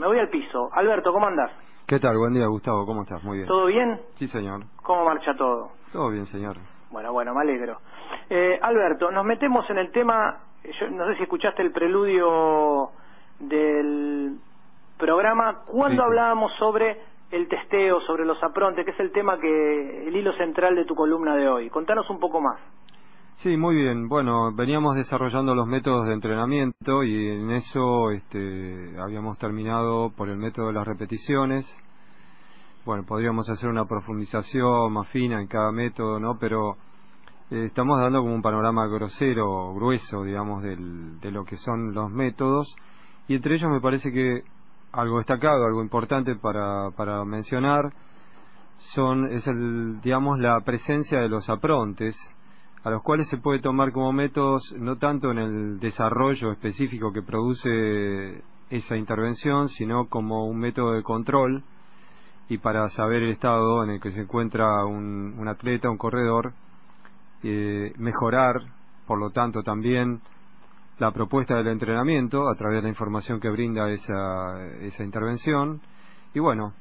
Me voy al piso. Alberto, ¿cómo andás? ¿Qué tal? Buen día, Gustavo. ¿Cómo estás? Muy bien. ¿Todo bien? Sí, señor. ¿Cómo marcha todo? Todo bien, señor. Bueno, bueno, me alegro. Eh, Alberto, nos metemos en el tema, yo no sé si escuchaste el preludio del programa, cuando Sí. hablábamos sobre el testeo, sobre los aprontes, que es el tema que, el hilo central de tu columna de hoy. Contanos un poco más. Sí, muy bien. Bueno, veníamos desarrollando los métodos de entrenamiento y en eso este, habíamos terminado por el método de las repeticiones. Bueno, podríamos hacer una profundización más fina en cada método, ¿no? Pero eh, estamos dando como un panorama grosero, grueso, digamos, del- de lo que son los métodos. Y entre ellos me parece que algo destacado, algo importante para, para mencionar, son, es el, digamos, la presencia de los aprontes, a los cuales se puede tomar como métodos no tanto en el desarrollo específico que produce esa intervención, sino como un método de control y para saber el estado en el que se encuentra un, atleta, un corredor, eh, mejorar, por lo tanto, también la propuesta del entrenamiento a través de la información que brinda esa, esa intervención. Y bueno,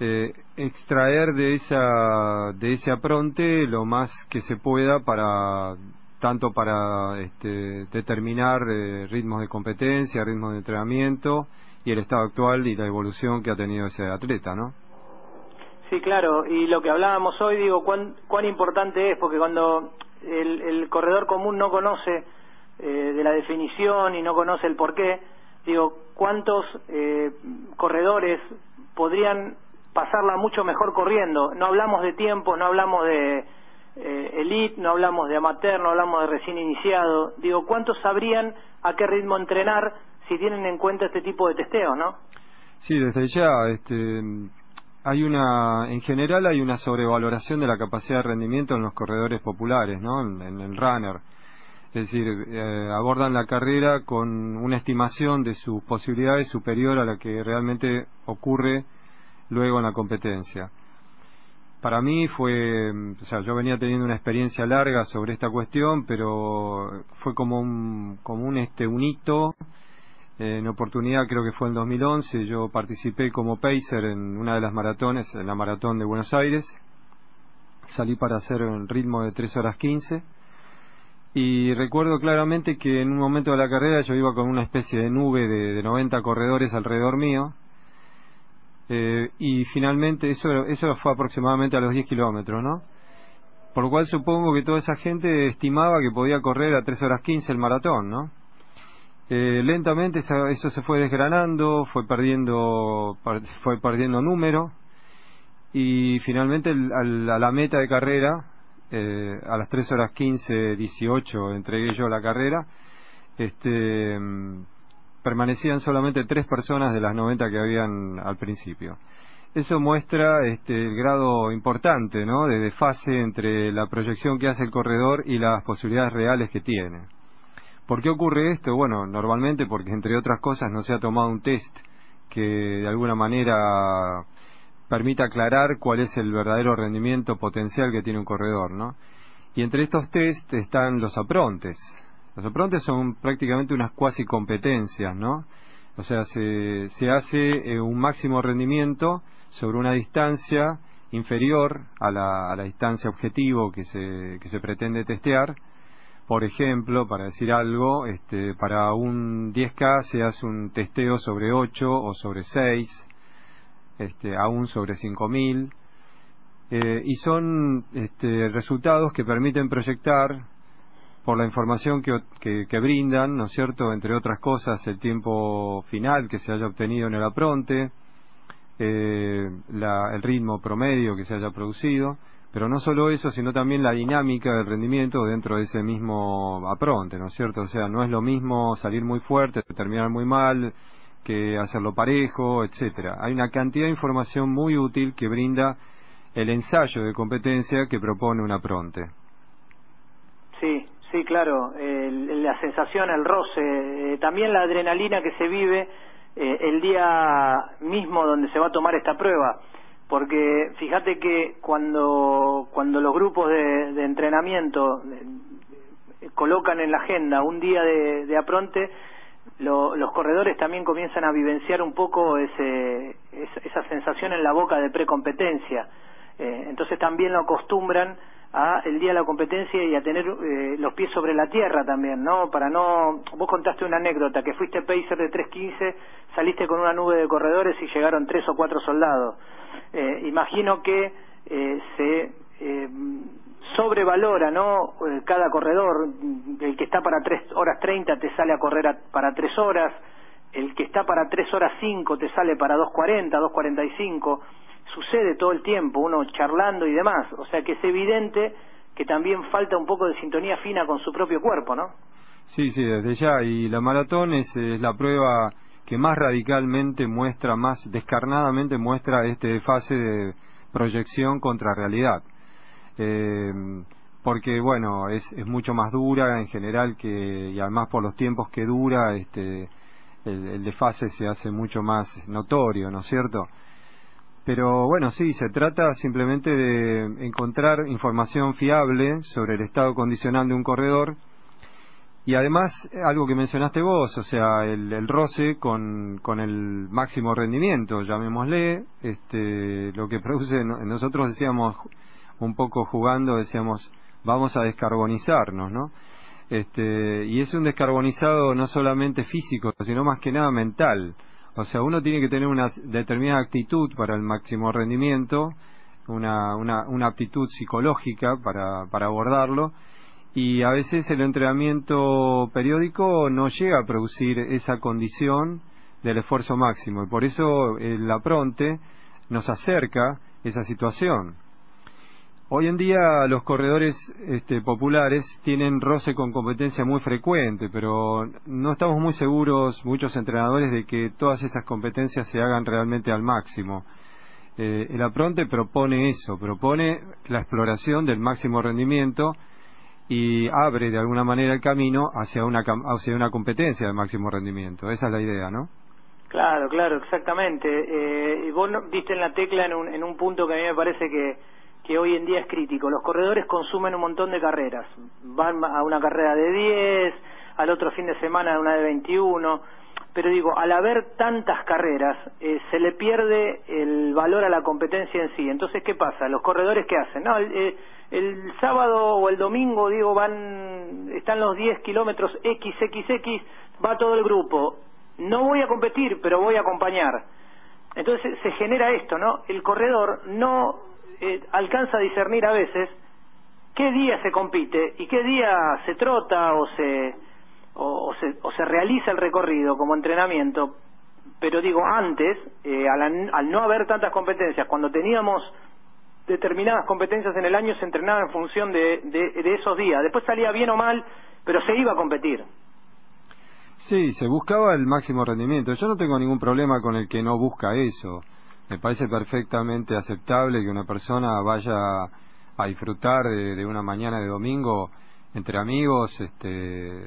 eh, extraer de esa de ese apronte lo más que se pueda para tanto para este, determinar eh, ritmos de competencia, ritmos de entrenamiento y el estado actual y la evolución que ha tenido ese atleta, ¿no? Sí, claro, y lo que hablábamos hoy, digo, cuán, cuán importante es, porque cuando el, el corredor común no conoce eh, de la definición y no conoce el porqué, digo, ¿cuántos eh, corredores podrían pasarla mucho mejor corriendo? No hablamos de tiempo, no hablamos de eh, elite, no hablamos de amateur, no hablamos de recién iniciado, digo, ¿cuántos sabrían a qué ritmo entrenar si tienen en cuenta este tipo de testeo, no? Sí, desde ya, este, hay una, en general hay una sobrevaloración de la capacidad de rendimiento en los corredores populares, ¿no? En, en el runner. Es decir, eh, abordan la carrera con una estimación de sus posibilidades superior a la que realmente ocurre luego en la competencia. Para mí fue, o sea, yo venía teniendo una experiencia larga sobre esta cuestión, pero fue como un, como un este, un hito en oportunidad creo que fue en 2011, yo participé como pacer en una de las maratones, en la maratón de Buenos Aires. Salí para hacer un ritmo de 3 horas 15. Y recuerdo claramente que en un momento de la carrera yo iba con una especie de nube de, de 90 corredores alrededor mío. Eh, y finalmente eso, eso fue aproximadamente a los 10 kilómetros, ¿no? Por lo cual supongo que toda esa gente estimaba que podía correr a 3 horas 15 el maratón, ¿no? Eh, lentamente eso se fue desgranando, fue perdiendo, fue perdiendo número y finalmente al- a la meta de carrera, eh, a las 3 horas 15, 18 entregué yo la carrera, este, permanecían solamente tres personas de las 90 que habían al principio. Eso muestra este, el grado importante ¿no? de desfase entre la proyección que hace el corredor y las posibilidades reales que tiene. ¿Por qué ocurre esto? Bueno, normalmente porque entre otras cosas no se ha tomado un test que de alguna manera permita aclarar cuál es el verdadero rendimiento potencial que tiene un corredor, ¿no? Y entre estos test están los aprontes. Los aprontes son prácticamente unas cuasi competencias, ¿no? O sea, se, se hace eh, un máximo rendimiento sobre una distancia inferior a la, a la distancia objetivo que se, que se pretende testear. Por ejemplo, para decir algo, este, para un 10K se hace un testeo sobre 8 o sobre 6, este, aún sobre 5000, eh, y son este, resultados que permiten proyectar por la información que, que, que brindan, ¿no es cierto?, entre otras cosas, el tiempo final que se haya obtenido en el apronte, eh, la- el ritmo promedio que se haya producido, pero no solo eso, sino también la dinámica del rendimiento dentro de ese mismo apronte, ¿no es cierto? O sea, no es lo mismo salir muy fuerte, terminar muy mal, que hacerlo parejo, etcétera. Hay una cantidad de información muy útil que brinda el ensayo de competencia que propone una pronte. Sí, sí, claro, la sensación, el roce, eh, también la adrenalina que se vive eh, el día mismo donde se va a tomar esta prueba. Porque fíjate que cuando cuando los grupos de, entrenamiento eh, colocan en la agenda un día de, apronte los corredores también comienzan a vivenciar un poco ese, esa, sensación en la boca de precompetencia. Eh, entonces también lo acostumbran a el día de la competencia y a tener eh, los pies sobre la tierra también, ¿no? Para no... Vos contaste una anécdota, que fuiste pacer de 3.15, saliste con una nube de corredores y llegaron tres o cuatro soldados. Eh, imagino que eh, se eh, sobrevalora, ¿no? Cada corredor, el que está para 3 horas 30 te sale a correr para 3 horas, el que está para 3 horas 5 te sale para 2.40, 2.45 sucede todo el tiempo, uno charlando y demás. O sea que es evidente que también falta un poco de sintonía fina con su propio cuerpo, ¿no? Sí, sí, desde ya. Y la maratón es, la prueba que más radicalmente muestra, más descarnadamente muestra este fase de proyección contra realidad. Eh, porque, bueno, es, es mucho más dura en general que, y además por los tiempos que dura, este, el, el desfase se hace mucho más notorio, ¿no es cierto? Pero bueno, sí, se trata simplemente de encontrar información fiable sobre el estado condicional de un corredor y además algo que mencionaste vos, o sea, el, roce con, con, el máximo rendimiento, llamémosle, este, lo que produce, nosotros decíamos un poco jugando, decíamos, vamos a descarbonizarnos, ¿no? Este, y es un descarbonizado no solamente físico, sino más que nada mental o sea, uno tiene que tener una determinada actitud para el máximo rendimiento, una, una, una aptitud psicológica para, para abordarlo, y a veces el entrenamiento periódico no llega a producir esa condición del esfuerzo máximo, y por eso el apronte nos acerca esa situación. Hoy en día los corredores este, populares tienen roce con competencia muy frecuente, pero no estamos muy seguros, muchos entrenadores, de que todas esas competencias se hagan realmente al máximo. Eh, el apronte propone eso, propone la exploración del máximo rendimiento y abre de alguna manera el camino hacia una, hacia una competencia de máximo rendimiento. Esa es la idea, ¿no? Claro, claro, exactamente. Eh, vos diste en la tecla en un, en un punto que a mí me parece que que hoy en día es crítico. Los corredores consumen un montón de carreras. Van a una carrera de 10, al otro fin de semana una de 21. Pero digo, al haber tantas carreras, eh, se le pierde el valor a la competencia en sí. Entonces, ¿qué pasa? Los corredores, ¿qué hacen? No, el, eh, sábado o el domingo, digo, van, están los 10 kilómetros XXX, va todo el grupo. No voy a competir, pero voy a acompañar. Entonces se genera esto, ¿no? El corredor no eh, alcanza a discernir a veces qué día se compite y qué día se trota o se, o, se, o se realiza el recorrido como entrenamiento. Pero digo, antes, eh, al, al no haber tantas competencias, cuando teníamos determinadas competencias en el año, se entrenaba en función de, de, de esos días. Después salía bien o mal, pero se iba a competir. Sí, se buscaba el máximo rendimiento. Yo no tengo ningún problema con el que no busca eso me parece perfectamente aceptable que una persona vaya a disfrutar de, una mañana de domingo entre amigos, este,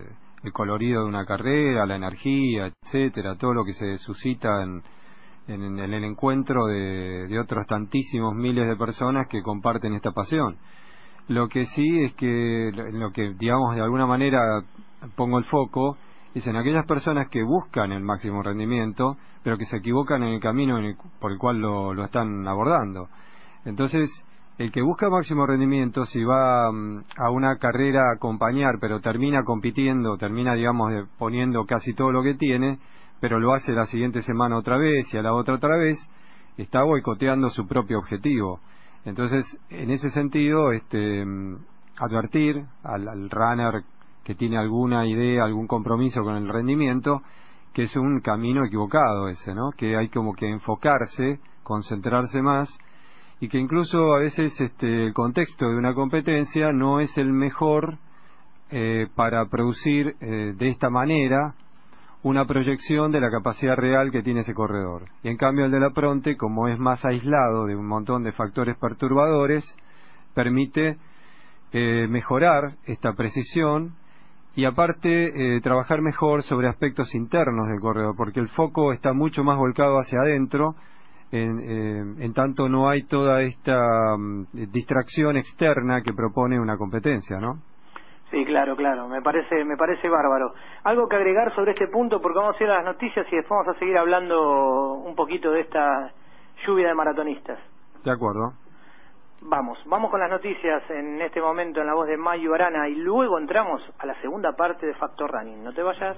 el colorido de una carrera, la energía, etcétera, todo lo que se suscita en, en, el encuentro de, de, otros tantísimos miles de personas que comparten esta pasión. Lo que sí es que, en lo que, digamos, de alguna manera pongo el foco, es en aquellas personas que buscan el máximo rendimiento, pero que se equivocan en el camino por el cual lo, lo, están abordando. Entonces, el que busca máximo rendimiento, si va mm, a una carrera a acompañar, pero termina compitiendo, termina, digamos, poniendo casi todo lo que tiene, pero lo hace la siguiente semana otra vez y a la otra otra vez, está boicoteando su propio objetivo. Entonces, en ese sentido, este, mm, advertir al runner que tiene alguna idea, algún compromiso con el rendimiento, que es un camino equivocado ese, ¿no? Que hay como que enfocarse, concentrarse más y que incluso a veces este, el contexto de una competencia no es el mejor eh, para producir eh, de esta manera una proyección de la capacidad real que tiene ese corredor. Y en cambio el de la Pronte, como es más aislado de un montón de factores perturbadores, permite eh, mejorar esta precisión y aparte eh, trabajar mejor sobre aspectos internos del corredor, porque el foco está mucho más volcado hacia adentro, en, eh, en tanto no hay toda esta mm, distracción externa que propone una competencia, ¿no? Sí, claro, claro, me parece, me parece bárbaro. Algo que agregar sobre este punto, porque vamos a ir a las noticias y después vamos a seguir hablando un poquito de esta lluvia de maratonistas. De acuerdo. Vamos, vamos con las noticias en este momento en la voz de Mayu Arana y luego entramos a la segunda parte de Factor Running. No te vayas.